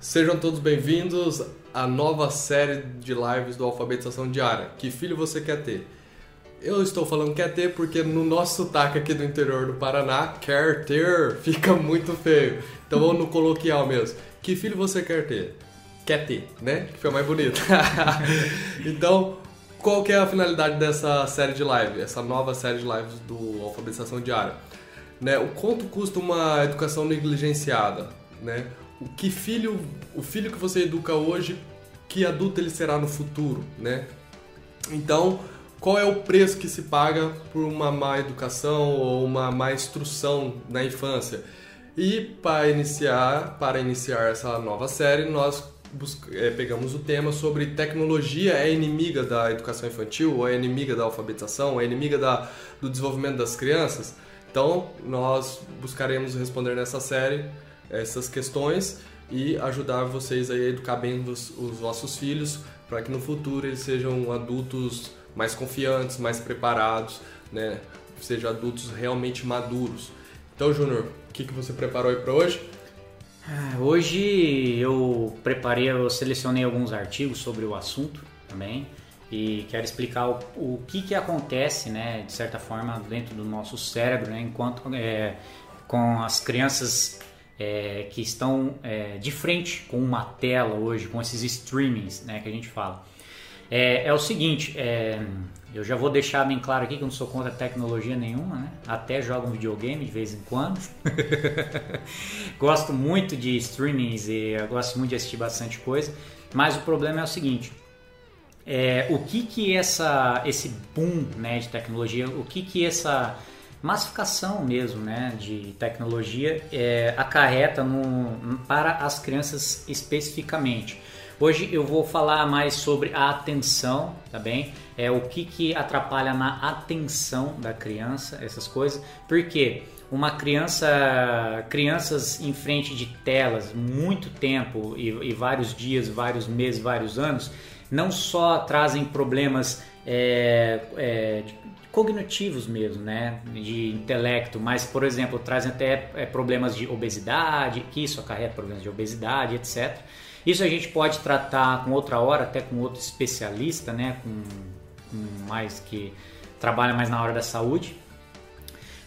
Sejam todos bem-vindos à nova série de lives do Alfabetização Diária. Que filho você quer ter? Eu estou falando quer ter porque no nosso sotaque aqui do interior do Paraná, quer ter fica muito feio. Então vamos no coloquial mesmo. Que filho você quer ter? Quer ter, né? Que foi mais bonito. então, qual que é a finalidade dessa série de live? Essa nova série de lives do Alfabetização Diária? Né? O quanto custa uma educação negligenciada? Né? O que filho, o filho que você educa hoje, que adulto ele será no futuro, né? Então, qual é o preço que se paga por uma má educação ou uma má instrução na infância? E para iniciar, para iniciar essa nova série, nós é, pegamos o tema sobre tecnologia é inimiga da educação infantil, ou é inimiga da alfabetização, é inimiga da, do desenvolvimento das crianças. Então, nós buscaremos responder nessa série essas questões e ajudar vocês a educar bem os, os vossos filhos para que no futuro eles sejam adultos mais confiantes, mais preparados, né? Sejam adultos realmente maduros. Então, Júnior, o que, que você preparou aí para hoje? Ah, hoje eu preparei, eu selecionei alguns artigos sobre o assunto também e quero explicar o, o que, que acontece, né, de certa forma, dentro do nosso cérebro, né, enquanto é, com as crianças é, que estão é, de frente com uma tela hoje, com esses streamings né, que a gente fala. É, é o seguinte, é, eu já vou deixar bem claro aqui que eu não sou contra tecnologia nenhuma, né? até jogo um videogame de vez em quando. gosto muito de streamings e gosto muito de assistir bastante coisa, mas o problema é o seguinte, é, o que que essa, esse boom né, de tecnologia, o que que essa massificação mesmo né, de tecnologia é, acarreta no, para as crianças especificamente. Hoje eu vou falar mais sobre a atenção, tá bem? É o que, que atrapalha na atenção da criança, essas coisas. Porque uma criança, crianças em frente de telas muito tempo e, e vários dias, vários meses, vários anos, não só trazem problemas é, é, cognitivos mesmo, né, de intelecto, mas por exemplo trazem até é, problemas de obesidade, que isso acarreta problemas de obesidade, etc. Isso a gente pode tratar com outra hora, até com outro especialista, né, com, com mais que trabalha mais na hora da saúde.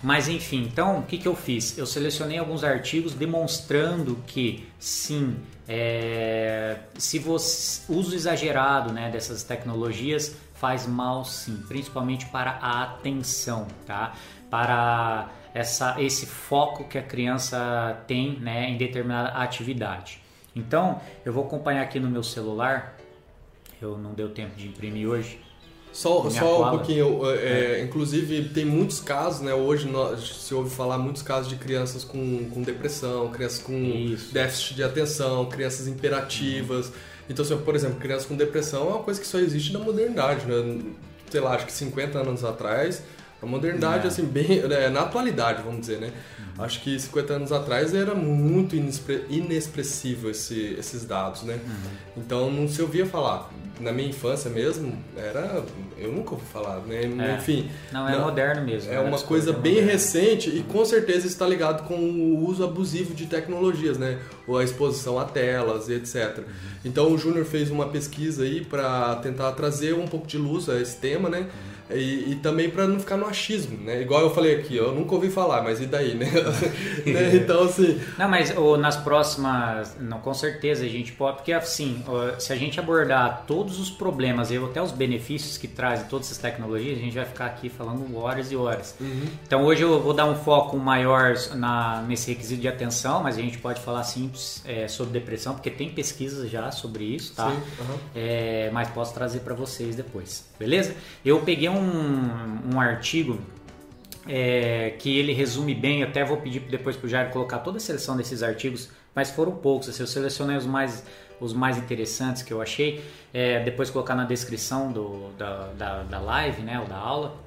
Mas enfim, então o que, que eu fiz? Eu selecionei alguns artigos demonstrando que sim, é, se você uso exagerado né, dessas tecnologias faz mal sim, principalmente para a atenção, tá? Para essa, esse foco que a criança tem né, em determinada atividade. Então, eu vou acompanhar aqui no meu celular. Eu não deu tempo de imprimir hoje. Só, só um pouquinho, é, é. inclusive tem muitos casos, né? Hoje nós, se ouve falar muitos casos de crianças com, com depressão, crianças com Isso. déficit de atenção, crianças imperativas. Uhum então, assim, por exemplo, criança com depressão é uma coisa que só existe na modernidade, né? Sei lá, acho que 50 anos atrás, a modernidade, é. assim, bem. É, na atualidade, vamos dizer, né? Uhum. Acho que 50 anos atrás era muito inexpressivo esse, esses dados, né? Uhum. Então não se ouvia falar na minha infância mesmo, era. Eu nunca ouvi falar, né? É. Enfim. Não, é não, moderno mesmo. É uma coisa bem moderno. recente e com certeza está ligado com o uso abusivo de tecnologias, né? Ou a exposição a telas e etc. Uhum. Então o Júnior fez uma pesquisa aí para tentar trazer um pouco de luz a esse tema, né? E, e também para não ficar no achismo, né? Igual eu falei aqui, eu nunca ouvi falar, mas e daí, né? né? Então, assim... Não, mas ou, nas próximas, não, com certeza a gente pode, porque assim, se a gente abordar todos os problemas e até os benefícios que trazem todas essas tecnologias, a gente vai ficar aqui falando horas e horas. Uhum. Então hoje eu vou dar um foco maior na, nesse requisito de atenção, mas a gente pode falar simples é, sobre depressão, porque tem pesquisas já sobre isso, tá? Sim, uhum. é, mas posso trazer para vocês depois, beleza? Eu peguei um, um artigo é, que ele resume bem, até vou pedir depois para o Jair colocar toda a seleção desses artigos, mas foram poucos, assim, eu selecionei os mais, os mais interessantes que eu achei, é, depois colocar na descrição do, da, da, da live, né, ou da aula.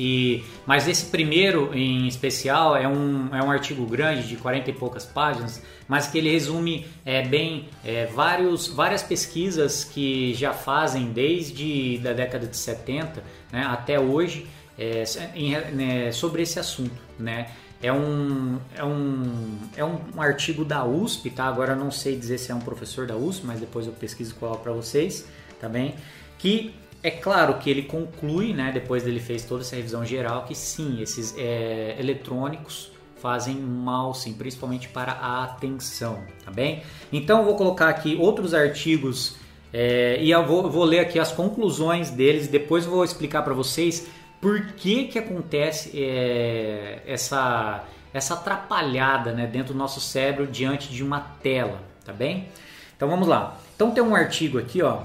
E, mas esse primeiro em especial é um, é um artigo grande de 40 e poucas páginas, mas que ele resume é, bem é, vários, várias pesquisas que já fazem desde da década de 70 né, até hoje é, em, né, sobre esse assunto. Né? é um, é um, é um, artigo da USP, tá? Agora eu não sei dizer se é um professor da USP, mas depois eu pesquiso coloco para vocês, tá bem? Que é claro que ele conclui, né, depois dele fez toda essa revisão geral, que sim, esses é, eletrônicos fazem mal, sim, principalmente para a atenção, tá bem? Então eu vou colocar aqui outros artigos é, e eu vou, vou, ler aqui as conclusões deles. Depois eu vou explicar para vocês por que que acontece é, essa essa atrapalhada, né, dentro do nosso cérebro diante de uma tela, tá bem? Então vamos lá. Então tem um artigo aqui, ó,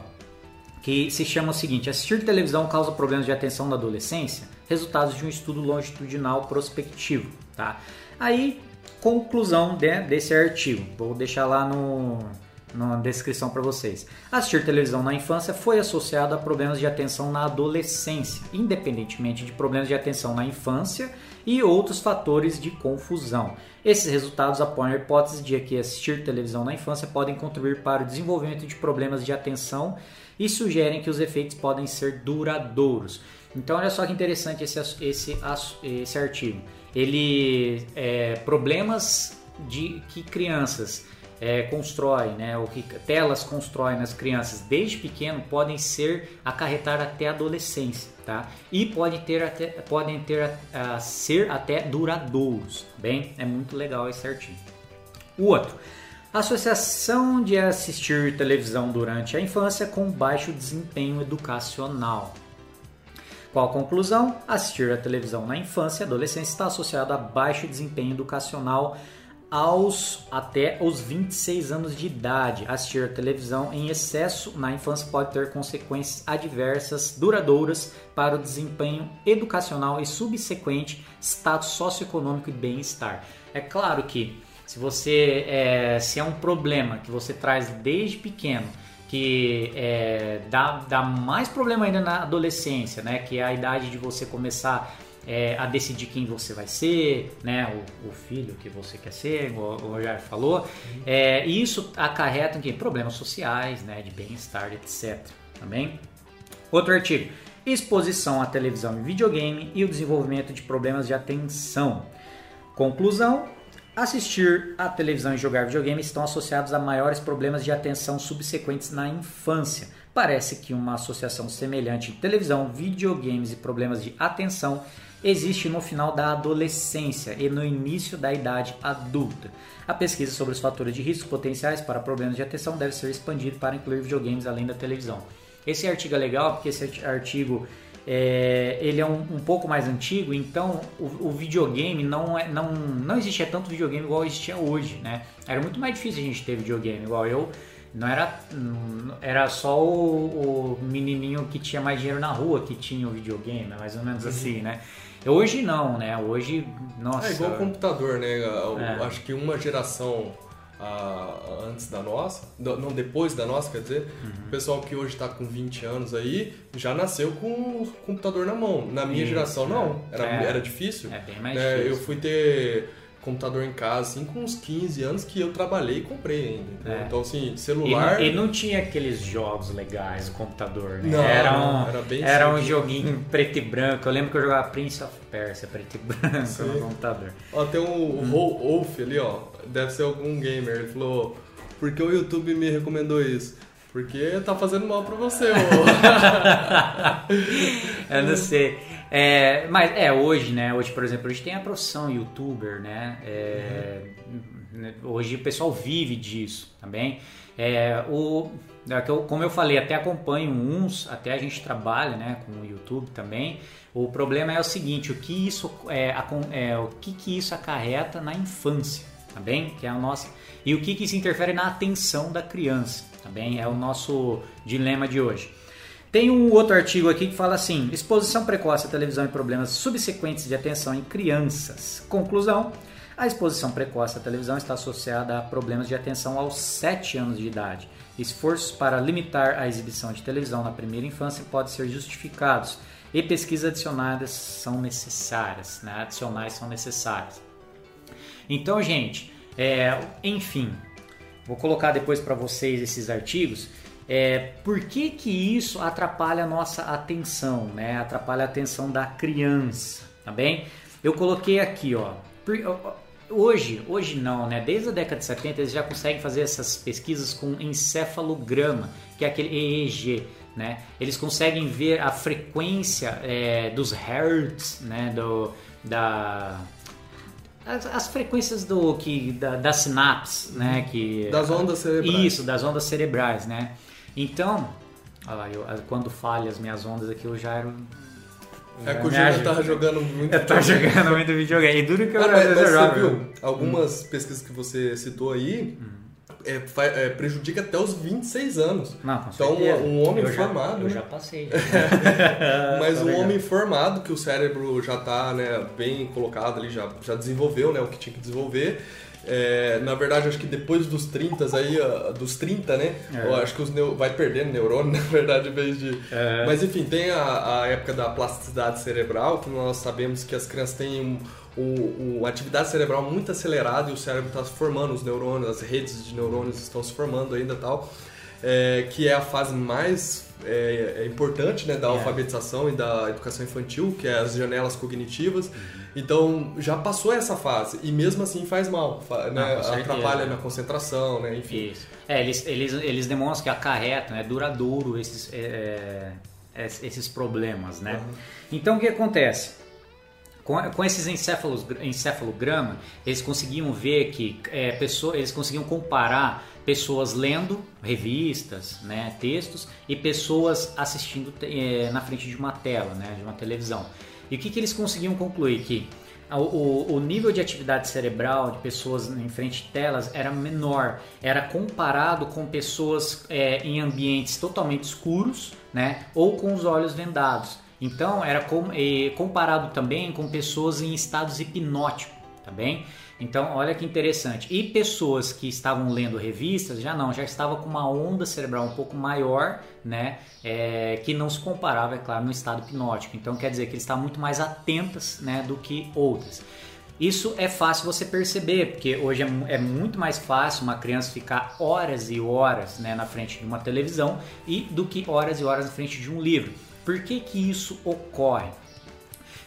que se chama o seguinte: assistir televisão causa problemas de atenção na adolescência? Resultados de um estudo longitudinal prospectivo, tá? Aí, conclusão de, desse artigo. Vou deixar lá no, na descrição para vocês. Assistir televisão na infância foi associado a problemas de atenção na adolescência, independentemente de problemas de atenção na infância e outros fatores de confusão. Esses resultados apoiam a hipótese de que assistir televisão na infância podem contribuir para o desenvolvimento de problemas de atenção e sugerem que os efeitos podem ser duradouros. Então, olha só que interessante esse, esse, esse artigo. Ele é, problemas de que crianças é, constroem, né, ou que telas constroem nas crianças desde pequeno podem ser acarretar até a adolescência, tá? E podem ter até, podem ter a, a ser até duradouros, bem? É muito legal esse artigo. O outro, Associação de assistir televisão durante a infância com baixo desempenho educacional. Qual a conclusão? Assistir a televisão na infância e adolescência está associado a baixo desempenho educacional aos até os 26 anos de idade. Assistir a televisão em excesso na infância pode ter consequências adversas duradouras para o desempenho educacional e subsequente status socioeconômico e bem-estar. É claro que se você é, se é um problema que você traz desde pequeno, que é, dá, dá mais problema ainda na adolescência, né? Que é a idade de você começar é, a decidir quem você vai ser, né? O, o filho que você quer ser, o, o Roger falou. É, e isso acarreta em problemas sociais, né? De bem-estar, etc. Também. Outro artigo. Exposição à televisão e videogame e o desenvolvimento de problemas de atenção. Conclusão: Assistir à televisão e jogar videogame estão associados a maiores problemas de atenção subsequentes na infância. Parece que uma associação semelhante em televisão, videogames e problemas de atenção existe no final da adolescência e no início da idade adulta. A pesquisa sobre os fatores de risco potenciais para problemas de atenção deve ser expandida para incluir videogames além da televisão. Esse artigo é legal porque esse artigo é, ele é um, um, pouco mais antigo, então o, o, videogame não, é, não, não existia tanto videogame igual existia hoje, né? Era muito mais difícil a gente ter videogame, igual eu. Não era, era só o, o menininho que tinha mais dinheiro na rua que tinha o videogame, mais ou menos assim, né? Hoje não, né? Hoje, nossa. É igual computador, né? Eu, é. Acho que uma geração a, antes da nossa, não depois da nossa, quer dizer, uhum. o pessoal que hoje está com 20 anos aí já nasceu com o computador na mão. Na minha Isso, geração, não. É. Era, é, era difícil. É bem mais é, difícil. Eu fui ter computador em casa, assim, com uns 15 anos que eu trabalhei e comprei ainda. É. Então, assim, celular. E, e, não tinha aqueles jogos legais no computador, né? Não, era um, era, bem era um joguinho preto e branco. Eu lembro que eu jogava Prince of Persia preto e branco Sim. no computador. Ó, tem um hum. Wolf ali, ó. Deve ser algum gamer. Ele falou, porque o YouTube me recomendou isso? Porque tá fazendo mal pra você, Eu não sei. É, mas é, hoje, né? Hoje, por exemplo, hoje tem a profissão youtuber, né? É, uhum. Hoje o pessoal vive disso também. É, o, é como eu falei, até acompanho uns, até a gente trabalha né, com o YouTube também. O problema é o seguinte, o que isso, é, é, o que, que isso acarreta na infância, tá bem? Que é a nossa, e o que, que isso interfere na atenção da criança, tá bem? É o nosso dilema de hoje. Tem um outro artigo aqui que fala assim: exposição precoce à televisão e problemas subsequentes de atenção em crianças. Conclusão: a exposição precoce à televisão está associada a problemas de atenção aos 7 anos de idade. Esforços para limitar a exibição de televisão na primeira infância podem ser justificados e pesquisas adicionadas são necessárias, né? adicionais são necessárias. Então, gente, é, enfim, vou colocar depois para vocês esses artigos é, por que, que isso atrapalha a nossa atenção, né? Atrapalha a atenção da criança, tá bem? Eu coloquei aqui, ó, Hoje, hoje não, né? Desde a década de 70 eles já conseguem fazer essas pesquisas com encefalograma, que é aquele EEG, né? Eles conseguem ver a frequência é, dos hertz, né? Do, da as, as, frequências do que da, das sinapses, né? Que das ondas cerebrais. Isso, das ondas cerebrais, né? Então, olha lá, eu, quando falha as minhas ondas aqui, eu já era é que o Júnior tava jogando muito. Eu tava jogando muito videogame. E duro que eu, ah, mas, mas você viu, algumas hum. pesquisas que você citou aí hum. é, é, prejudica até os 26 anos. Não, com então, um homem eu formado. Já, eu já passei. mas um homem formado, que o cérebro já tá né, bem colocado ali, já, já desenvolveu né, o que tinha que desenvolver. É, na verdade, acho que depois dos 30 aí, dos 30, né? É. Acho que os neo, vai perdendo neurônio, na verdade, em vez de. É. Mas enfim, tem a, a, época da plasticidade cerebral, que nós sabemos que as crianças têm um, uma atividade cerebral muito acelerada e o cérebro está se formando, os neurônios, as redes de neurônios estão se formando ainda tal. É, que é a fase mais é, é importante né, da alfabetização e da educação infantil, que é as janelas cognitivas. Uhum. Então já passou essa fase e mesmo assim faz mal, né? Não, atrapalha na concentração, né? Enfim. Isso. É, eles, eles, eles demonstram que acarretam, é duradouro esses, é, é, esses problemas, né? Uhum. Então o que acontece? Com, com esses encéfalos, encefalograma, eles conseguiam ver que é, pessoa, eles conseguiam comparar pessoas lendo revistas, né, textos e pessoas assistindo é, na frente de uma tela, né, de uma televisão. E o que, que eles conseguiam concluir? Que o, o, nível de atividade cerebral de pessoas em frente de telas era menor, era comparado com pessoas é, em ambientes totalmente escuros, né, ou com os olhos vendados. Então era com, comparado também com pessoas em estados hipnóticos, tá bem? Então, olha que interessante. E pessoas que estavam lendo revistas já não, já estava com uma onda cerebral um pouco maior, né? É, que não se comparava, é claro, no estado hipnótico. Então, quer dizer que eles estavam muito mais atentas, né, do que outras. Isso é fácil você perceber, porque hoje é, é, muito mais fácil uma criança ficar horas e horas né, na frente de uma televisão e do que horas e horas na frente de um livro. Por que, que isso ocorre?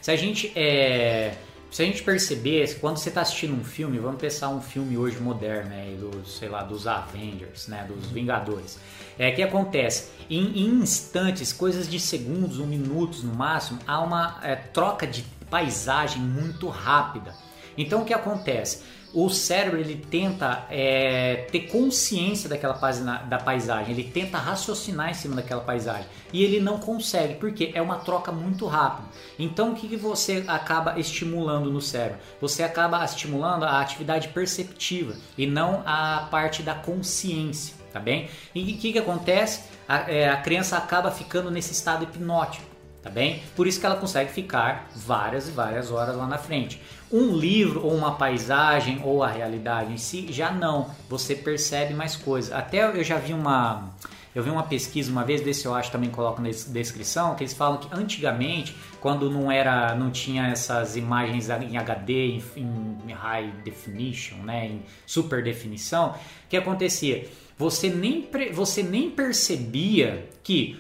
Se a gente é, se a gente perceber, quando você está assistindo um filme, vamos pensar um filme hoje moderno, né, dos, sei lá, dos Avengers, né, dos Vingadores. É que acontece, em, em instantes, coisas de segundos, um minutos no máximo, há uma é, troca de paisagem muito rápida. Então o que acontece? O cérebro ele tenta é, ter consciência daquela página, da paisagem, ele tenta raciocinar em cima daquela paisagem e ele não consegue porque é uma troca muito rápida. Então o que, que você acaba estimulando no cérebro? Você acaba estimulando a atividade perceptiva e não a parte da consciência, tá bem? E o que, que acontece? A, é, a criança acaba ficando nesse estado hipnótico tá bem? Por isso que ela consegue ficar várias e várias horas lá na frente. Um livro ou uma paisagem ou a realidade em si já não, você percebe mais coisas. Até eu já vi uma eu vi uma pesquisa uma vez, desse eu acho também coloco na descrição, que eles falam que antigamente, quando não era, não tinha essas imagens em HD, em, em high definition, né, em super definição, o que acontecia? você nem, você nem percebia que,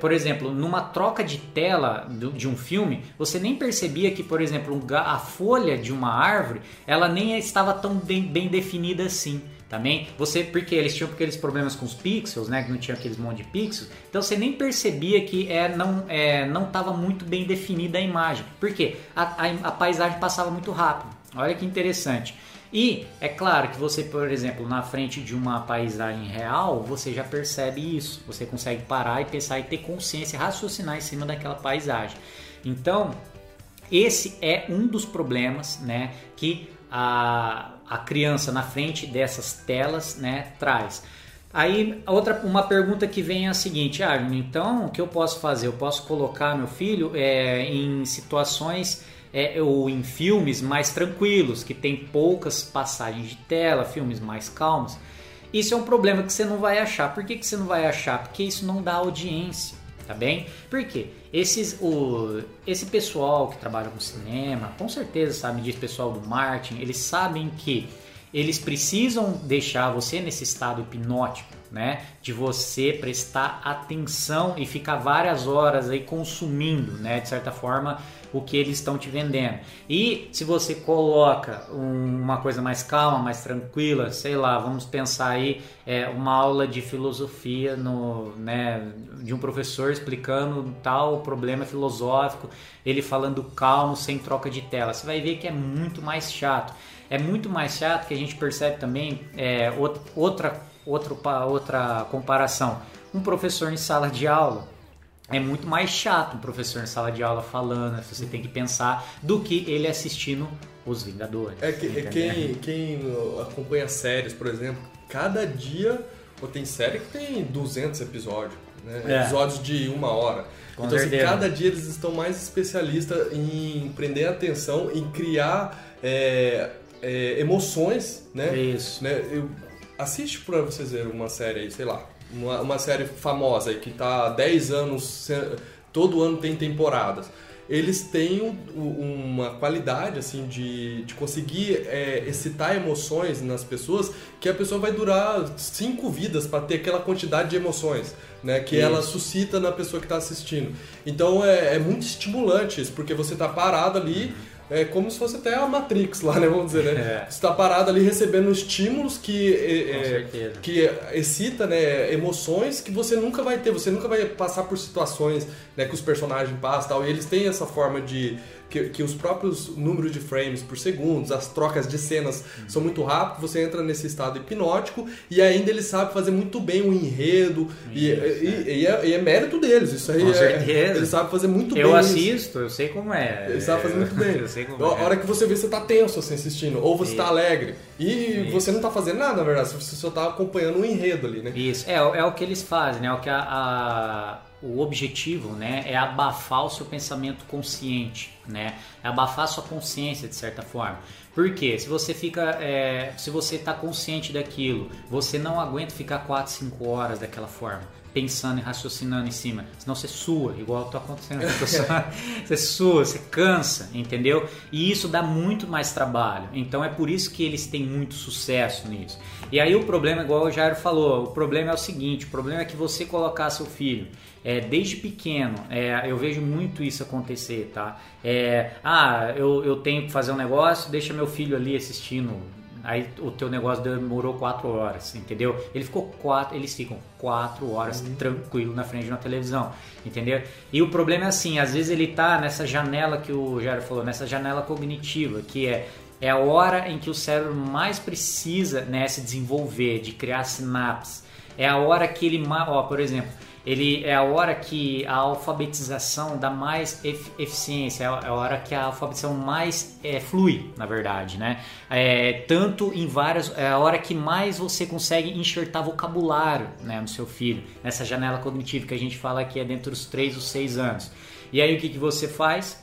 por exemplo, numa troca de tela de um filme, você nem percebia que, por exemplo, a folha de uma árvore, ela nem estava tão bem, bem definida assim também. Você, porque eles tinham aqueles problemas com os pixels, né, que não tinha aqueles monte de pixels, então você nem percebia que é, não é, não estava muito bem definida a imagem. Porque a, a, a paisagem passava muito rápido. Olha que interessante. E é claro que você, por exemplo, na frente de uma paisagem real, você já percebe isso. Você consegue parar e pensar e ter consciência, raciocinar em cima daquela paisagem. Então, esse é um dos problemas, né, que a, a criança na frente dessas telas, né, traz. Aí outra uma pergunta que vem é a seguinte, ah, então o que eu posso fazer? Eu posso colocar meu filho é, em situações é, ou em filmes mais tranquilos, que tem poucas passagens de tela, filmes mais calmos. Isso é um problema que você não vai achar. Por que, que você não vai achar? Porque isso não dá audiência, tá bem? Por quê? Esses, o, esse pessoal que trabalha com cinema, com certeza sabe disso, pessoal do marketing, eles sabem que eles precisam deixar você nesse estado hipnótico né? De você prestar atenção e ficar várias horas aí consumindo, né? De certa forma, o que eles estão te vendendo. E se você coloca um, uma coisa mais calma, mais tranquila, sei lá, vamos pensar aí é, uma aula de filosofia no, né, de um professor explicando tal problema filosófico, ele falando calmo, sem troca de tela. Você vai ver que é muito mais chato. É muito mais chato que a gente percebe também é, outra, outra, outra comparação. Um professor em sala de aula é muito mais chato um professor em sala de aula falando, você tem que pensar, do que ele assistindo Os Vingadores. É, que, é quem, quem acompanha séries, por exemplo, cada dia, tem série que tem 200 episódios, né? é. episódios de uma hora. Com então, assim, cada dia eles estão mais especialistas em prender a atenção, em criar é, é, emoções, né? Isso. Né? Eu, assiste pra vocês verem uma série aí, sei lá, uma, uma série famosa aí, que está há 10 anos, todo ano tem temporadas. Eles têm uma qualidade assim de, de conseguir é, excitar emoções nas pessoas que a pessoa vai durar cinco vidas para ter aquela quantidade de emoções né, que ela suscita na pessoa que está assistindo. Então é, é, muito estimulante isso, porque você está parado ali. Uhum é como se fosse até a Matrix lá, né? Vamos dizer, né? É. Você está parado ali recebendo estímulos que, é, é que excita né, emoções que você nunca vai ter, você nunca vai passar por situações né, que os personagens passam tal. E eles têm essa forma de que, que os próprios números de frames por segundo, as trocas de cenas uhum. são muito rápidas, você entra nesse estado hipnótico e ainda ele sabe fazer muito bem o enredo e, e, e, é, e, é, mérito deles, isso aí Com é, certeza. ele sabe fazer muito eu bem. Eu assisto, eu sei como é. Ele sabe fazer muito bem. eu sei como a é. hora que você vê, você tá tenso assim assistindo, ou você está alegre. E isso. você não tá fazendo nada, na verdade, você só tá acompanhando o um enredo ali, né? Isso, é, é o que eles fazem, né? É o que a, a o objetivo né, é abafar o seu pensamento consciente, né? É abafar a sua consciência de certa forma. Porque se você fica, é, se você está consciente daquilo, você não aguenta ficar 4, 5 horas daquela forma pensando e raciocinando em cima. Senão você sua, igual está acontecendo com Você sua, você cansa, entendeu? E isso dá muito mais trabalho. Então é por isso que eles têm muito sucesso nisso. E aí o problema, igual o Jairo falou, o problema é o seguinte: o problema é que você colocar seu filho é, desde pequeno, é, eu vejo muito isso acontecer, tá? É, ah, eu, eu tenho que fazer um negócio, deixa meu filho ali assistindo Aí o teu negócio demorou quatro horas, entendeu? Ele ficou quatro, eles ficam quatro horas uhum. tranquilo na frente de uma televisão, entendeu? E o problema é assim, às vezes ele tá nessa janela que o Jairo falou, nessa janela cognitiva, que é é a hora em que o cérebro mais precisa né, se desenvolver, de criar sinapses. É a hora que ele, ó, por exemplo, ele é a hora que a alfabetização dá mais eficiência, é, é a hora que a alfabetização mais é, flui, na verdade, né? É, tanto em várias, é a hora que mais você consegue enxertar vocabulário né, no seu filho, nessa janela cognitiva que a gente fala que é dentro dos 3 ou 6 anos. E aí o que, que você faz?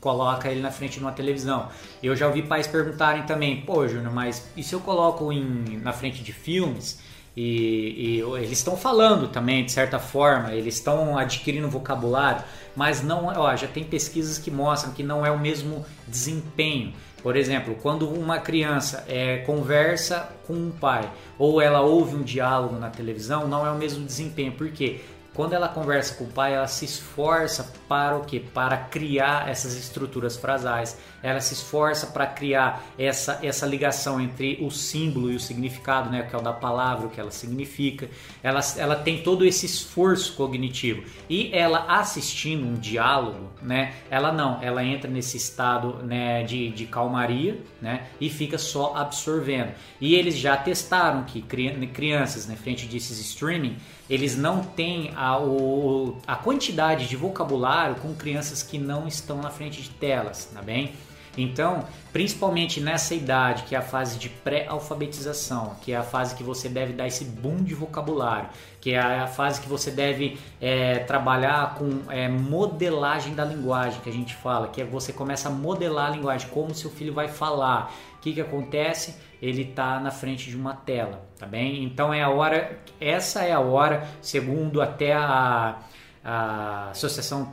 Coloca ele na frente de uma televisão. Eu já ouvi pais perguntarem também, pô, Júnior, mas e se eu coloco em, na frente de filmes? E, e eles estão falando também, de certa forma, eles estão adquirindo vocabulário, mas não, ó, já tem pesquisas que mostram que não é o mesmo desempenho. Por exemplo, quando uma criança é, conversa com um pai ou ela ouve um diálogo na televisão, não é o mesmo desempenho. Por quê? Quando ela conversa com o pai, ela se esforça para o quê? Para criar essas estruturas frasais. Ela se esforça para criar essa, essa ligação entre o símbolo e o significado, né? que é o da palavra, o que ela significa. Ela, ela tem todo esse esforço cognitivo. E ela assistindo um diálogo, né? ela não, ela entra nesse estado né, de, de calmaria né? e fica só absorvendo. E eles já testaram que crianças, né, frente desses streaming, eles não têm a, o, a quantidade de vocabulário com crianças que não estão na frente de telas, tá bem? Então, principalmente nessa idade, que é a fase de pré-alfabetização, que é a fase que você deve dar esse boom de vocabulário, que é a fase que você deve é, trabalhar com é, modelagem da linguagem, que a gente fala, que é você começa a modelar a linguagem, como seu filho vai falar. O que, que acontece? Ele está na frente de uma tela, tá bem? Então é a hora, essa é a hora, segundo até a a Associação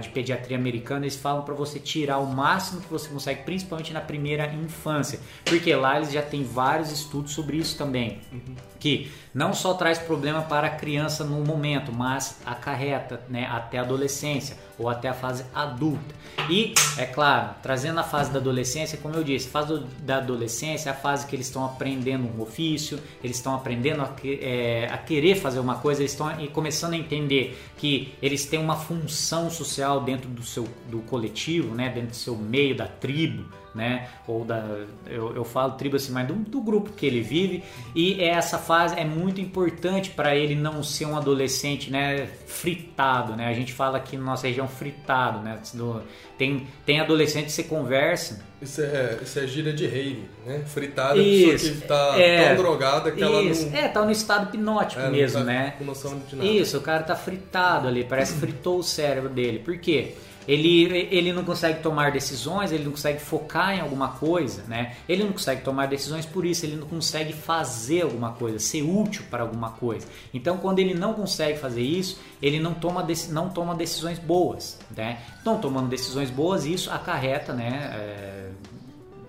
de Pediatria Americana, eles falam para você tirar o máximo que você consegue, principalmente na primeira infância, porque lá eles já têm vários estudos sobre isso também, uhum. Que não só traz problema para a criança no momento, mas acarreta né, até a adolescência ou até a fase adulta. E, é claro, trazendo a fase da adolescência, como eu disse, a fase da adolescência é a fase que eles estão aprendendo um ofício, eles estão aprendendo a, é, a querer fazer uma coisa, eles estão começando a entender que eles têm uma função social dentro do seu do coletivo, né, dentro do seu meio, da tribo né? Ou da. Eu, eu falo tribo assim, mas do, do grupo que ele vive. E essa fase é muito importante para ele não ser um adolescente, né? Fritado, né? A gente fala aqui na nossa região fritado, né? Do, tem, tem adolescente que você conversa. Isso é, isso é gira de rave, né? Fritada, isso, pessoa que tá é, tão drogada que ela isso. não. É, tá no estado hipnótico é, mesmo, tá né? Com noção de nada. Isso, o cara tá fritado ali, parece que fritou o cérebro dele. Por quê? Ele, ele não consegue tomar decisões, ele não consegue focar em alguma coisa, né? Ele não consegue tomar decisões por isso, ele não consegue fazer alguma coisa, ser útil para alguma coisa. Então, quando ele não consegue fazer isso, ele não toma, não toma decisões boas, né? Não tomando decisões boas, isso acarreta, né? É,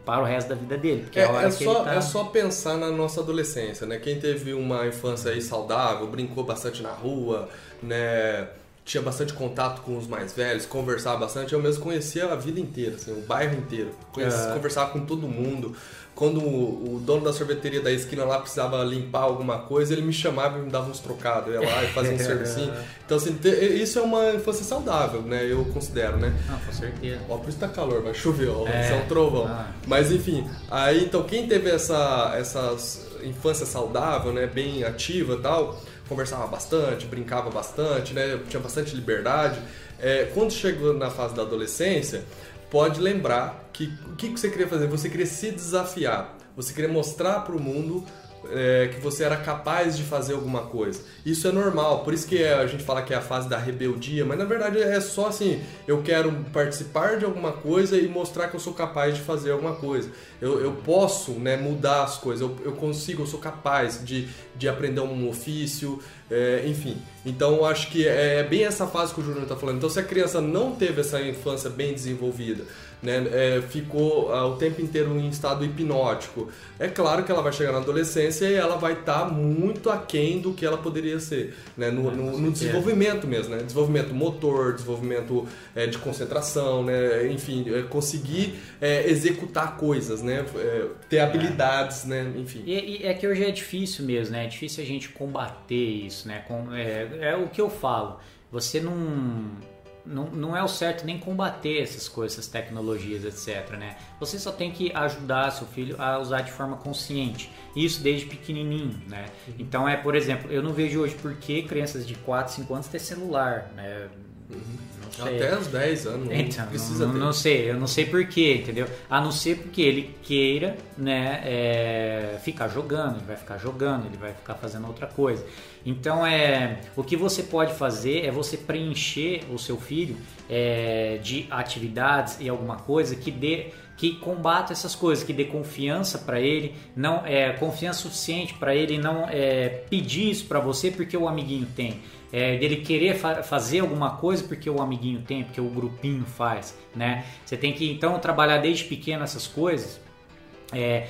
para o resto da vida dele. É, é, é, só, tá... é só pensar na nossa adolescência, né? Quem teve uma infância aí saudável, brincou bastante na rua, né? Tinha bastante contato com os mais velhos, conversava bastante. Eu mesmo conhecia a vida inteira, assim, o bairro inteiro. Conhecia, é. Conversava com todo mundo. Quando o, o, dono da sorveteria da esquina lá precisava limpar alguma coisa, ele me chamava e me dava uns trocados. Eu ia lá e fazia um servicinho. Então, assim, isso é uma infância saudável, né? Eu considero, né? Não, com certeza. Ó, por isso tá calor, vai chover, ó. É. Isso é um trovão. Ah. Mas, enfim, aí, então, quem teve essa, essa infância saudável, né? Bem ativa e tal conversava bastante, brincava bastante, né? tinha bastante liberdade. É, quando chegou na fase da adolescência, pode lembrar que o que, que você queria fazer? Você queria se desafiar, você queria mostrar para o mundo é, que você era capaz de fazer alguma coisa. Isso é normal, por isso que a gente fala que é a fase da rebeldia, mas na verdade é só assim: eu quero participar de alguma coisa e mostrar que eu sou capaz de fazer alguma coisa. Eu, eu posso né, mudar as coisas, eu, eu consigo, eu sou capaz de, de aprender um ofício, é, enfim. Então eu acho que é, é bem essa fase que o Júnior está falando. Então, se a criança não teve essa infância bem desenvolvida, né, é, ficou ah, o tempo inteiro em estado hipnótico, é claro que ela vai chegar na adolescência e ela vai estar tá muito aquém do que ela poderia ser, né, no, no, no desenvolvimento mesmo, né, desenvolvimento motor, desenvolvimento é, de concentração, né, enfim, é, conseguir é, executar coisas, né, é, ter habilidades, né, enfim. E, e, é que hoje é difícil mesmo, né, é difícil a gente combater isso, né, Com, é, é o que eu falo, você não não, não é o certo nem combater essas coisas, essas tecnologias, etc. Né? Você só tem que ajudar seu filho a usar de forma consciente. Isso desde pequenininho. Né? Então, é, por exemplo, eu não vejo hoje por que crianças de 4, 5 anos têm celular. Né? Uhum. Até os 10 anos. Então, não, não, não, sei, eu não sei porquê, entendeu? A não ser porque ele queira, né, é, ficar jogando, ele vai ficar jogando, ele vai ficar fazendo outra coisa. Então, é, o que você pode fazer é você preencher o seu filho é, de atividades e alguma coisa que dê que combata essas coisas, que dê confiança para ele, não é confiança suficiente para ele não é, pedir isso para você porque o amiguinho tem é, dele querer fa fazer alguma coisa porque o amiguinho tem, porque o grupinho faz, né? Você tem que então trabalhar desde pequeno essas coisas. É,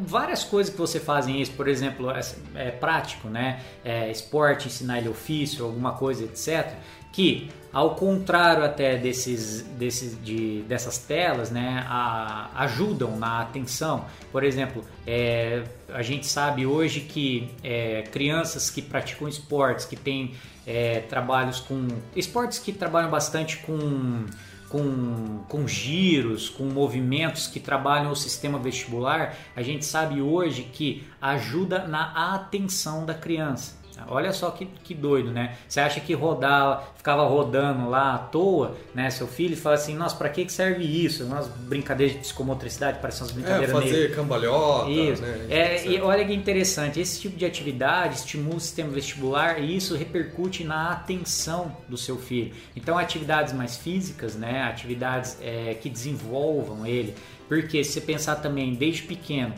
várias coisas que você faz isso, por exemplo, é, é prático, né? É, esporte, ensinar ele ofício, alguma coisa, etc. Que ao contrário até desses, desses de, dessas telas, né, a, ajudam na atenção. Por exemplo, é, a gente sabe hoje que é, crianças que praticam esportes, que têm é, trabalhos com esportes que trabalham bastante com com, com giros, com movimentos que trabalham o sistema vestibular, a gente sabe hoje que ajuda na atenção da criança. Olha só que, que doido, né? Você acha que rodar, ficava rodando lá à toa, né? Seu filho fala assim, nossa, pra que serve isso? Umas brincadeiras de psicomotricidade, parecem umas brincadeiras É, fazer cambalhota, isso. né? É, e olha que interessante, esse tipo de atividade estimula o sistema vestibular e isso repercute na atenção do seu filho. Então, atividades mais físicas, né? Atividades é, que desenvolvam ele. Porque se pensar também desde pequeno,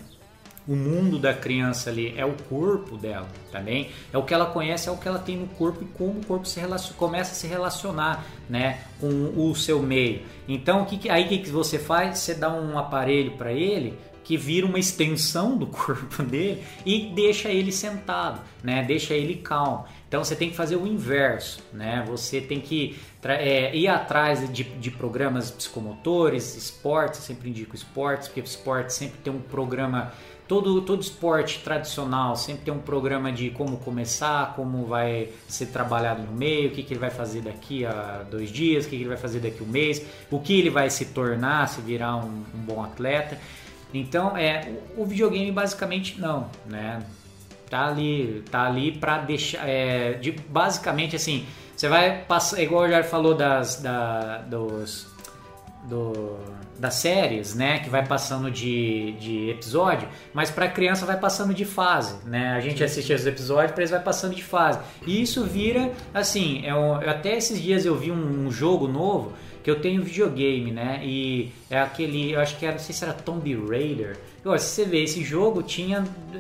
o mundo da criança ali é o corpo dela também, é o que ela conhece, é o que ela tem no corpo e como o corpo se relaciona, começa a se relacionar né, com o seu meio. Então, o que, aí o que você faz? Você dá um aparelho para ele que vira uma extensão do corpo dele e deixa ele sentado, né? Deixa ele calmo. Então você tem que fazer o inverso, né? Você tem que é, ir atrás de, de, programas psicomotores, esportes, sempre indico esportes, porque esporte sempre tem um programa, todo, todo esporte tradicional sempre tem um programa de como começar, como vai ser trabalhado no meio, o que, que ele vai fazer daqui a dois dias, o que, que ele vai fazer daqui a um mês, o que ele vai se tornar se virar um, um bom atleta. Então, é, o, o videogame basicamente não, né? Tá ali, tá ali para deixar, é, de, basicamente assim, você vai passar, igual o Jair falou das, da, dos, do, das séries, né, que vai passando de, de episódio, mas para criança vai passando de fase, né? A gente assiste os episódios, para eles vai passando de fase. E isso vira, assim, é um, até esses dias eu vi um, um jogo novo que eu tenho videogame, né? E é aquele, eu acho que era, não sei se era Tomb Raider. Agora, se você vê, esse jogo tinha eh,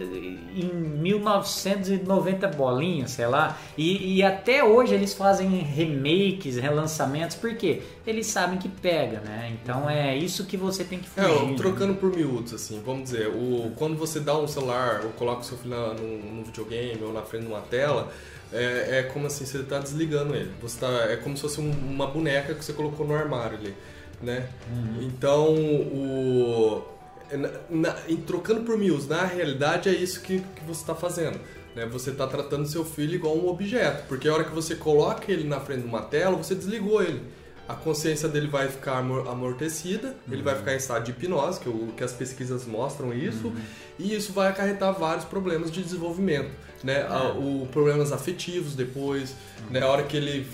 em 1990 bolinhas, sei lá, e, e até hoje eles fazem remakes, relançamentos, porque eles sabem que pega, né? Então é isso que você tem que fugir. É, né? trocando né? por miúdos, assim, vamos dizer, o, quando você dá um celular ou coloca o seu filho no videogame ou na frente de uma tela, é, é como assim, você está desligando ele. Você tá, é como se fosse um, uma boneca que você colocou no armário ali, né? Uhum. Então, o... Na, na, em, trocando por miúdos, na realidade é isso que, que você está fazendo. Né? Você está tratando seu filho igual um objeto, porque a hora que você coloca ele na frente de uma tela, você desligou ele a consciência dele vai ficar amortecida, uhum. ele vai ficar em estado de hipnose, que, o, que as pesquisas mostram isso, uhum. e isso vai acarretar vários problemas de desenvolvimento, né? A, é. o problemas afetivos depois, uhum. né? A hora que ele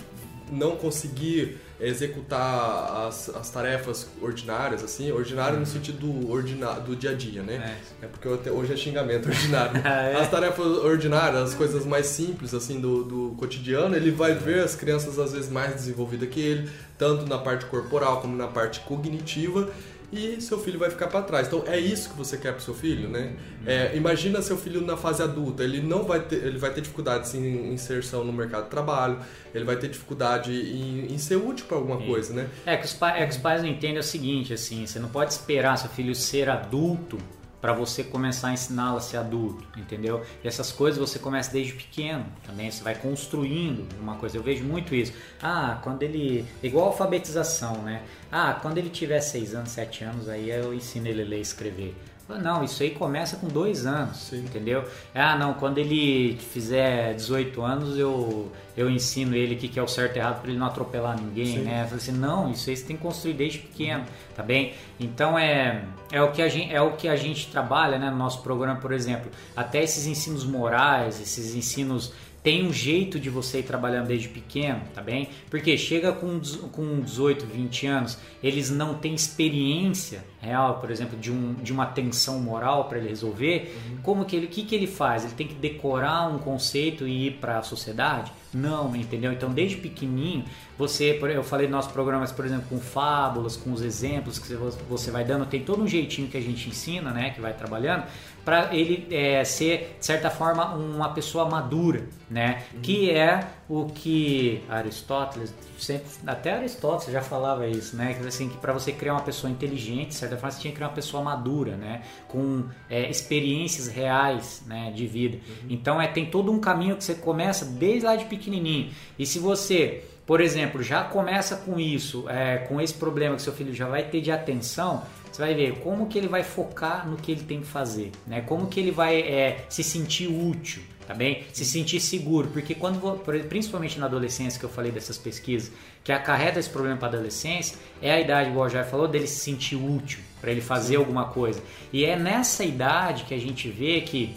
não conseguir executar as, as tarefas ordinárias, assim, ordinário no uhum. sentido do, do dia a dia, né? É, é porque te, hoje é xingamento ordinário. ah, é? As tarefas ordinárias, as coisas mais simples, assim, do, do cotidiano, ele vai ver as crianças às vezes mais desenvolvidas que ele, tanto na parte corporal como na parte cognitiva, e seu filho vai ficar para trás. Então é isso que você quer para seu filho, né? É, imagina seu filho na fase adulta, ele não vai ter, ele vai ter dificuldade em inserção no mercado de trabalho, ele vai ter dificuldade em, em ser útil para alguma Sim. coisa, né? É que, os é que os pais não entendem o seguinte, assim, você não pode esperar seu filho ser adulto para você começar a ensiná-lo a ser adulto, entendeu? E essas coisas você começa desde pequeno também, você vai construindo uma coisa. Eu vejo muito isso. Ah, quando ele. Igual alfabetização, né? Ah, quando ele tiver 6 anos, 7 anos, aí eu ensino ele a ler e escrever. Não, isso aí começa com dois anos, Sim. entendeu? Ah, não, quando ele fizer 18 anos eu, eu ensino ele o que, que é o certo e errado para ele não atropelar ninguém, Sim. né? Eu falei assim, não, isso aí você tem que construir desde pequeno, tá bem? Então é, é, o, que a gente, é o que a gente trabalha né, no nosso programa, por exemplo, até esses ensinos morais, esses ensinos tem um jeito de você ir trabalhando desde pequeno, tá bem? Porque chega com, com 18, 20 anos, eles não têm experiência real, por exemplo, de, um, de uma tensão moral para ele resolver. Uhum. Como que ele, que, que ele faz? Ele tem que decorar um conceito e ir para a sociedade? Não, entendeu? Então, desde pequenininho, você, eu falei nossos programas, por exemplo, com fábulas, com os exemplos que você vai dando, tem todo um jeitinho que a gente ensina, né, que vai trabalhando, para ele é, ser, de certa forma, uma pessoa madura, né? Uhum. Que é o que Aristóteles, sempre, até Aristóteles já falava isso, né? Que assim, que para você criar uma pessoa inteligente, de certa forma, você tinha que criar uma pessoa madura, né? Com é, experiências reais, né? De vida. Uhum. Então, é tem todo um caminho que você começa desde lá de pequenininho. E se você por exemplo, já começa com isso, é, com esse problema que seu filho já vai ter de atenção, você vai ver como que ele vai focar no que ele tem que fazer, né? Como que ele vai é, se sentir útil, tá bem? Se sentir seguro, porque quando, principalmente na adolescência que eu falei dessas pesquisas, que acarreta esse problema para a adolescência, é a idade, igual o Jair falou, dele se sentir útil, para ele fazer Sim. alguma coisa. E é nessa idade que a gente vê que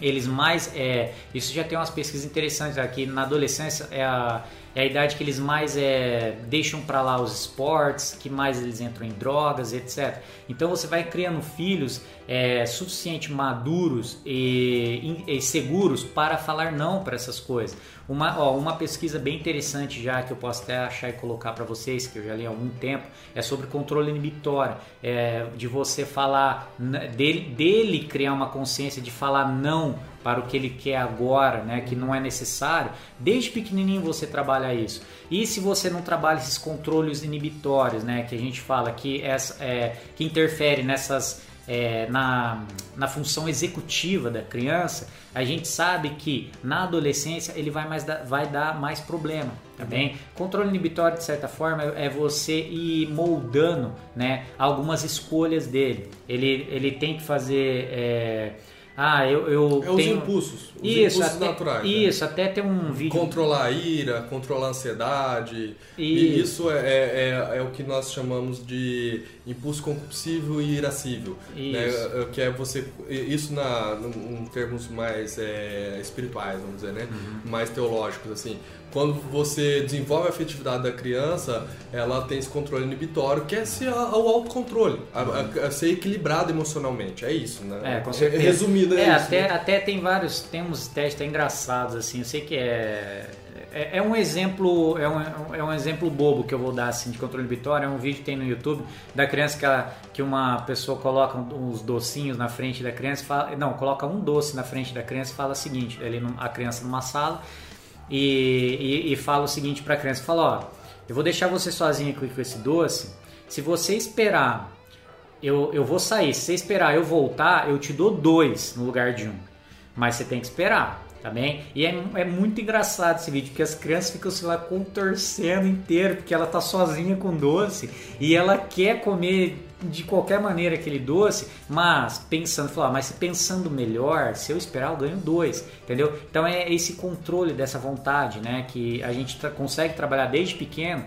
eles mais é, isso já tem umas pesquisas interessantes aqui na adolescência é a é a idade que eles mais é, deixam para lá os esportes, que mais eles entram em drogas, etc. Então você vai criando filhos é, suficiente maduros e, e, seguros para falar não para essas coisas. Uma, ó, uma pesquisa bem interessante já que eu posso até achar e colocar para vocês, que eu já li há algum tempo, é sobre controle inibitório, é, de você falar dele, dele criar uma consciência de falar não para o que ele quer agora, né, que não é necessário. Desde pequenininho você trabalha isso. E se você não trabalha esses controles inibitórios, né, que a gente fala que, essa, é, que interfere nessas é, na, na função executiva da criança, a gente sabe que na adolescência ele vai, mais da, vai dar mais problema, tá bem? Controle inibitório, de certa forma, é você ir moldando né, algumas escolhas dele. Ele, ele tem que fazer... É, ah, eu, eu é tenho... os impulsos, os isso, até, naturais. né? Isso, né? até tem um vídeo... Controlar a ira, controlar a ansiedade. Isso. E isso é, é, é, é, o que nós chamamos de impulso compulsivo e irascível. Né? Que é você... Isso na, em termos mais é, espirituais, vamos dizer, né? Uhum. Mais teológicos, assim quando você desenvolve a afetividade da criança, ela tem esse controle inibitório, que é ser o autocontrole, a, a, a ser equilibrado emocionalmente. É isso, né? É, com certeza. Resumido é, é isso. Até, né? até tem vários, tem uns testes engraçados, assim, eu sei que é, é, é, um exemplo é um, é um exemplo bobo que eu vou dar assim de controle inibitório, é um vídeo que tem no YouTube da criança que, ela, que uma pessoa coloca uns docinhos na frente da criança, fala, não, coloca um doce na frente da criança e fala o seguinte, ele, a criança numa sala e, e, e fala o seguinte para a criança: fala, ó, eu vou deixar você sozinha com, com esse doce. Se você esperar, eu, eu vou sair. Se você esperar eu voltar, eu te dou dois no lugar de um. Mas você tem que esperar tá bem? E é, é muito engraçado esse vídeo, porque as crianças ficam, sei lá, contorcendo inteiro, porque ela tá sozinha com doce e ela quer comer de qualquer maneira aquele doce, mas pensando, falar, mas pensando melhor, se eu esperar eu ganho dois, entendeu? Então é esse controle dessa vontade, né, que a gente consegue trabalhar desde pequeno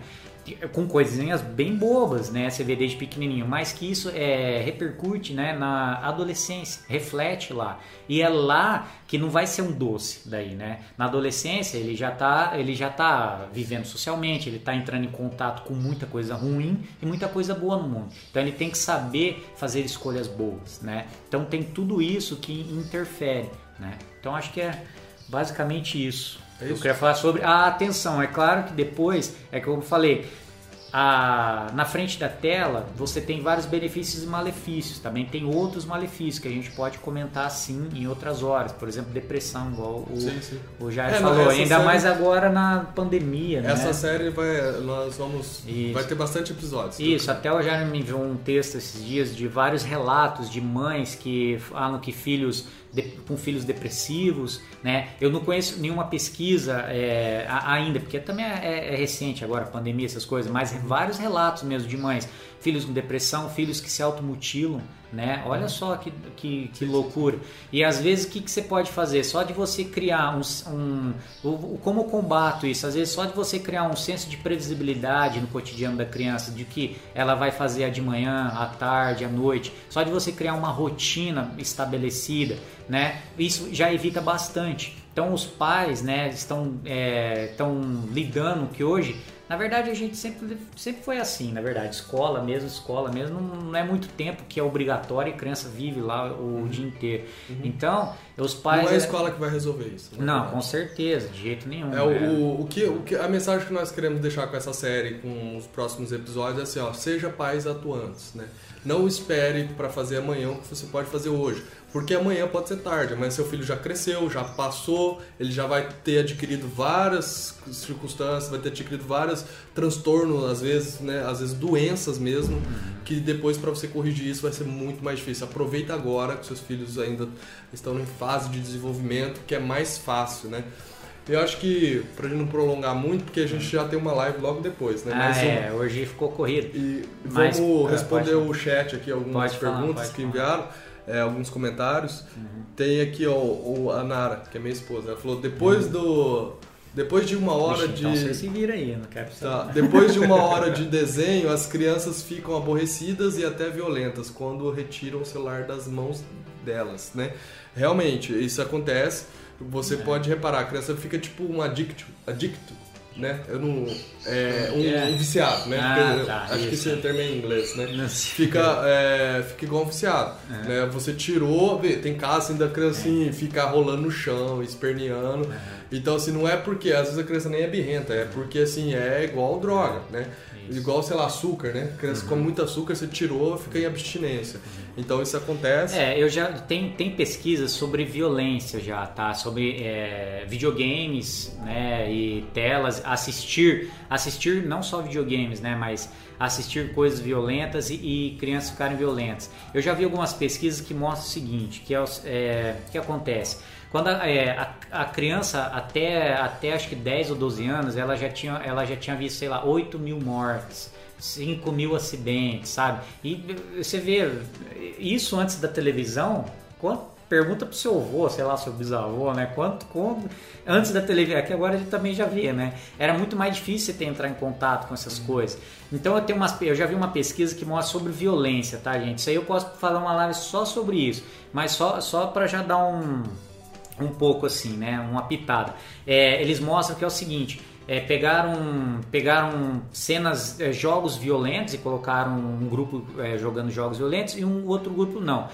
com coisinhas bem bobas, né? Você vê desde pequenininho, mas que isso é, repercute, né, na adolescência, reflete lá. E é lá que não vai ser um doce daí, né? Na adolescência ele já tá, ele já tá vivendo socialmente, ele tá entrando em contato com muita coisa ruim e muita coisa boa no mundo. Então ele tem que saber fazer escolhas boas, né? Então tem tudo isso que interfere, né? Então acho que é basicamente isso. É eu queria falar sobre a atenção. É claro que depois, é que eu falei, a, na frente da tela você tem vários benefícios e malefícios. Também tem outros malefícios que a gente pode comentar assim em outras horas. Por exemplo, depressão, igual o, sim, sim. o Jair é, falou. Ainda série, mais agora na pandemia. Essa né? série vai. Nós vamos. Isso. Vai ter bastante episódios. Isso, até o Jair me enviou um texto esses dias de vários relatos de mães que falam que filhos com filhos depressivos, né? Eu não conheço nenhuma pesquisa é, ainda, porque também é, é, recente agora, pandemia, essas coisas, mas vários relatos mesmo de mães, filhos com depressão, filhos que se automutilam, né? Olha só que, que, que loucura. E às vezes o que, que você pode fazer? Só de você criar um, um, Como eu combato isso? Às vezes só de você criar um senso de previsibilidade no cotidiano da criança, de que ela vai fazer a de manhã, à tarde, à noite. Só de você criar uma rotina estabelecida, né? Isso já evita bastante. Então os pais né, estão, é, estão lidando que hoje na verdade, a gente sempre, sempre foi assim, na verdade. Escola mesmo, escola mesmo, não é muito tempo que é obrigatório e a criança vive lá o uhum. dia inteiro. Uhum. Então, os pais... Não é a escola que vai resolver isso. Não, com certeza, de jeito nenhum. É, né? o, o, que, o que A mensagem que nós queremos deixar com essa série, com os próximos episódios, é assim, ó, seja pais atuantes, né? Não espere para fazer amanhã o que você pode fazer hoje. Porque amanhã pode ser tarde, mas seu filho já cresceu, já passou, ele já vai ter adquirido várias circunstâncias, vai ter adquirido vários transtornos, às vezes, né, às vezes doenças mesmo, que depois para você corrigir isso vai ser muito mais difícil. Aproveita agora que seus filhos ainda estão em fase de desenvolvimento, que é mais fácil, né? Eu acho que, pra gente não prolongar muito, porque a gente já tem uma live logo depois, né? Ah, Mas é, um... hoje ficou corrido. E vamos Mas, responder o chat aqui, algumas perguntas que enviaram é, alguns comentários. Uhum. Tem aqui ó, o, a Nara, que é minha esposa. Ela falou: depois uhum. do. Depois de uma hora Vixe, de. Então você se vira aí, não quero tá. Depois de uma hora de desenho, as crianças ficam aborrecidas e até violentas quando retiram o celular das mãos delas, né? Realmente, isso acontece. Você é. pode reparar, a criança fica tipo um adicto, adicto né? Eu não. É, um, É. um viciado, né? Ah, eu- tá, acho que isso. esse termo é em inglês, né? Fica, é, fica igual um viciado. É. Né? Você tirou, vê, tem casos assim da criança assim, ficar rolando no chão, esperneando. É. Então, assim, não é porque às vezes a criança nem é birrenta, é porque assim, é igual droga, né? Igual, sei lá, açúcar, né? Criança come muito açúcar, você tirou, fica em abstinência. Então isso acontece. É, eu já tem, tem pesquisas sobre violência já, tá? Sobre é, videogames, né? E telas, assistir, assistir não só videogames, né? Mas assistir coisas violentas e, e crianças ficarem violentas. Eu já vi algumas pesquisas que mostram o seguinte, que é, o- é que acontece. Quando a, é, a, a criança até, até acho que 10 ou 12 anos, ela já tinha, ela já tinha visto, sei lá, 8 mil mortes. 5 mil acidentes, sabe? E você vê isso antes da televisão. Quanto, pergunta pro seu avô, sei lá, seu bisavô, né? Quanto, quando, antes da televisão, que agora a gente também já vê, né? Era muito mais difícil você ter entrar em contato com essas coisas. Então eu tenho umas, eu já vi uma pesquisa que mostra sobre violência, tá, gente? Isso aí eu posso falar uma live só sobre isso, mas só, só para já dar um um pouco assim, né? Uma pitada. É, eles mostram que é o seguinte: é, pegaram, pegaram cenas, é, jogos violentos e colocaram um grupo é, jogando jogos violentos e um outro grupo não.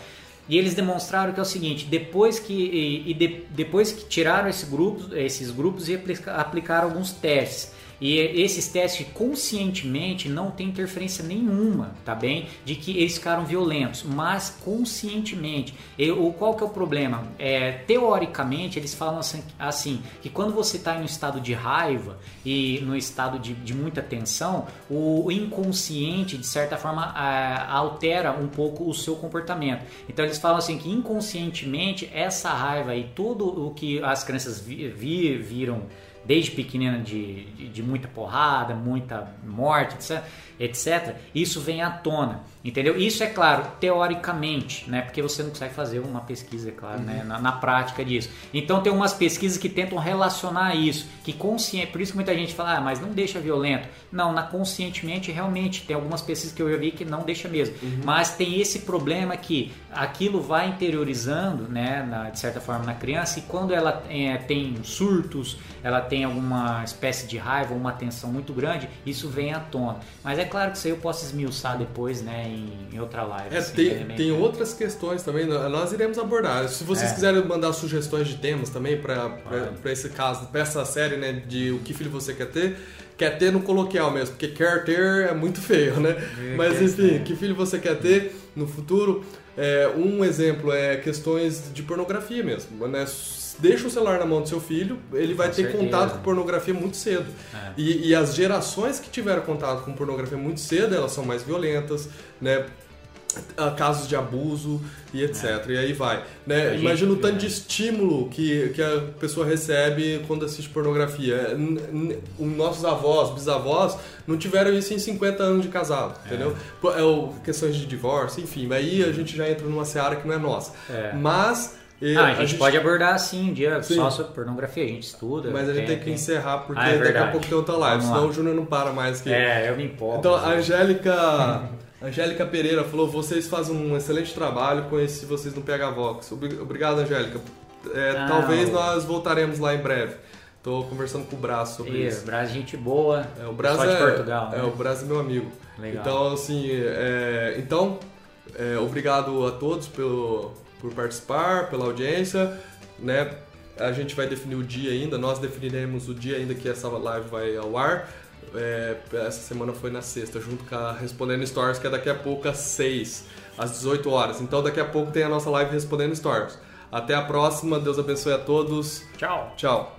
E eles demonstraram que é o seguinte: depois que, e, e de- depois que tiraram esse grupo, esses grupos e aplica- aplicaram alguns testes. E esses testes conscientemente não tem interferência nenhuma, tá bem? De que eles ficaram violentos, mas conscientemente. E, o, qual que é o problema? É, teoricamente, eles falam assim, assim, que quando você está em um estado de raiva e no estado de, de muita tensão, o, inconsciente, de certa forma, a- altera um pouco o seu comportamento. Então eles falam assim que inconscientemente essa raiva e tudo o que as crianças vi, vi- viram desde pequenina de, de, de muita porrada, muita morte, etc, etc, isso vem à tona, entendeu? Isso é claro, teoricamente, né? Porque você não consegue fazer uma pesquisa, é claro, né? Na, na prática disso. Então tem umas pesquisas que tentam relacionar isso, que consciente, por isso que muita gente fala, ah, mas não deixa violento. Não, na conscientemente realmente tem algumas pesquisas que eu já vi que não deixa mesmo. Mas tem esse problema que aquilo vai interiorizando, né, na- de certa forma na criança e quando ela é, tem surtos, ela tem alguma espécie de raiva, uma tensão muito grande, isso vem à tona. Mas é claro que isso aí eu posso esmiuçar depois, né, em, em outra live. É, assim, tem, né, tem outras questões também, nó- nós iremos abordar. Se vocês É. quiserem mandar sugestões de temas também para esse caso, para essa série, né, de o que filho você quer ter, quer ter no coloquial mesmo, porque quer ter é muito feio, né? É, Mas enfim, que filho você quer ter no futuro? É, um exemplo é questões de pornografia mesmo, né? Deixa o celular na mão do seu filho, ele vai Com ter certeza. contato com pornografia muito cedo. É. E, e as gerações que tiveram contato com pornografia muito cedo, elas são mais violentas, né? Ah, casos de abuso e etc. E aí vai. Né? Gente- Imagina o tanto é. de estímulo que, que a pessoa recebe quando assiste pornografia. N- Os nossos avós, bisavós, não tiveram isso em 50 anos de casado, entendeu? Pô, É, o, questões de divórcio, enfim. Aí a gente já entra numa seara que não é nossa. É. Mas. Eh, Ah, a gente, pode abordar sim um dia Sim. só sobre pornografia, a gente estuda. Mas a gente tem que encerrar porque Ah, é daqui a pouco tem outra live, Vamos senão lá. o Júnior não para mais que. É, eu me empolgo. Então, a Angélica, Angélica Pereira falou: vocês fazem um excelente trabalho, conheci vocês no PH Vox. Obri- Obrigado, Angélica. É, Ah, talvez nós voltaremos lá em breve. Tô conversando com o Braço sobre Isso, isso. Brasil, gente boa. É, o Braço Só de é, Portugal, é, né? o Braço é meu amigo. Legal. Então, assim, é, então, é, obrigado a todos pelo, por participar, pela audiência, né? A gente vai definir o dia ainda, nós definiremos o dia ainda que essa live vai ao ar. É, essa semana foi na sexta, junto com a Respondendo Stories, que é daqui a pouco às 6, às 18 horas. Então daqui a pouco tem a nossa live Respondendo Stories. Até a próxima, Deus abençoe a todos. Tchau. Tchau.